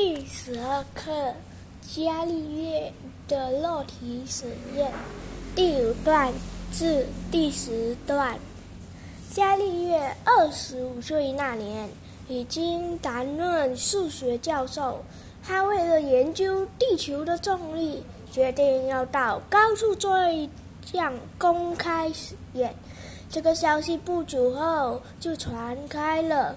第十二课：伽利略的肉体实验，第五段至第十段。伽利略二十五岁那年，已经担任数学教授。他为了研究地球的重力，决定要到高处做一项公开实验。这个消息不久后就传开了。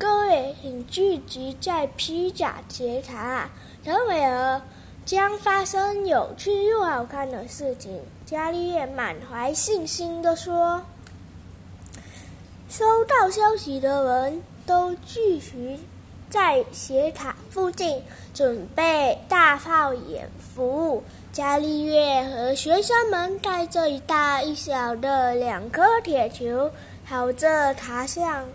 各位，请聚集在披甲铁塔，等会儿将发生有趣又好看的事情。伽利略满怀信心地说：“收到消息的人都聚集在斜塔附近，准备大炮掩伏。”伽利略和学生们带着一大一小的两颗铁球，朝着塔上。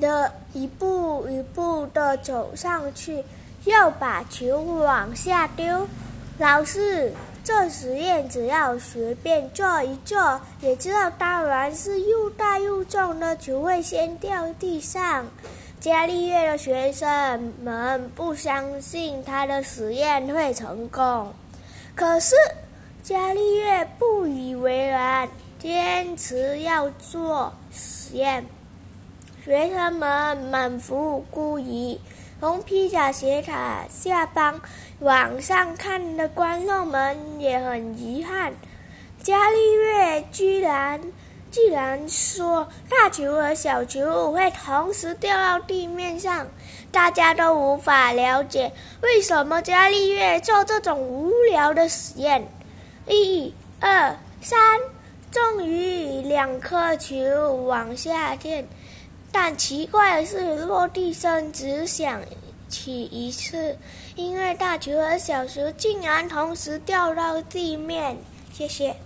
的一步一步的走上去，要把球往下丢。老师，这实验只要随便做一做，也知道当然是又大又重的球会先掉地上。伽利略的学生们不相信他的实验会成功，可是伽利略不以为然，坚持要做实验。学生们满腹孤疑，从披甲斜塔下方往上看的观众们也很遗憾。伽利略居然居然说大球和小球会同时掉到地面上，大家都无法了解为什么伽利略做这种无聊的实验。一、二、三，终于两颗球往下掉。但奇怪的是，落地声只响起一次，因为大球和小球竟然同时掉到地面。谢谢。